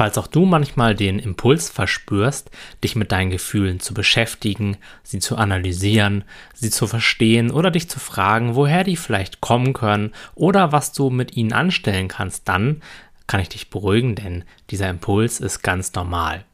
Falls auch du manchmal den Impuls verspürst, dich mit deinen Gefühlen zu beschäftigen, sie zu analysieren, sie zu verstehen oder dich zu fragen, woher die vielleicht kommen können oder was du mit ihnen anstellen kannst, dann kann ich dich beruhigen, denn dieser Impuls ist ganz normal.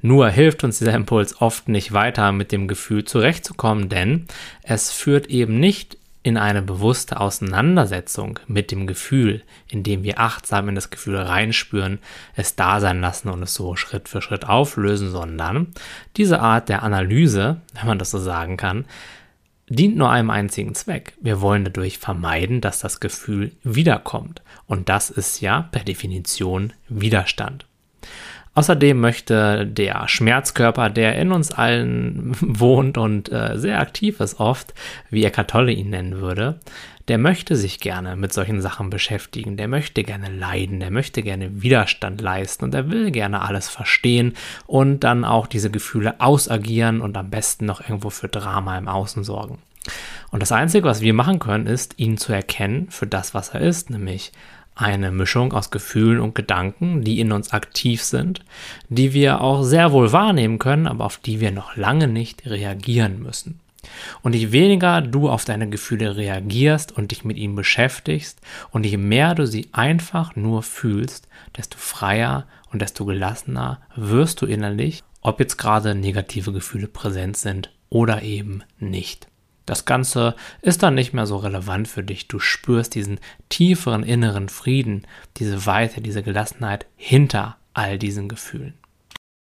Nur hilft uns dieser Impuls oft nicht weiter mit dem Gefühl zurechtzukommen, denn es führt eben nicht in eine bewusste Auseinandersetzung mit dem Gefühl, indem wir achtsam in das Gefühl reinspüren, es da sein lassen und es so Schritt für Schritt auflösen, sondern diese Art der Analyse, wenn man das so sagen kann, dient nur einem einzigen Zweck. Wir wollen dadurch vermeiden, dass das Gefühl wiederkommt. Und das ist ja per Definition Widerstand. Außerdem möchte der Schmerzkörper, der in uns allen wohnt und äh, sehr aktiv ist oft, wie Eckhart Tolle ihn nennen würde, der möchte sich gerne mit solchen Sachen beschäftigen, der möchte gerne leiden, der möchte gerne Widerstand leisten und er will gerne alles verstehen und dann auch diese Gefühle ausagieren und am besten noch irgendwo für Drama im Außen sorgen. Und das Einzige, was wir machen können, ist, ihn zu erkennen für das, was er ist, nämlich eine Mischung aus Gefühlen und Gedanken, die in uns aktiv sind, die wir auch sehr wohl wahrnehmen können, aber auf die wir noch lange nicht reagieren müssen. Und je weniger du auf deine Gefühle reagierst und dich mit ihnen beschäftigst und je mehr du sie einfach nur fühlst, desto freier und desto gelassener wirst du innerlich, ob jetzt gerade negative Gefühle präsent sind oder eben nicht. Das Ganze ist dann nicht mehr so relevant für dich. Du spürst diesen tieferen inneren Frieden, diese Weite, diese Gelassenheit hinter all diesen Gefühlen.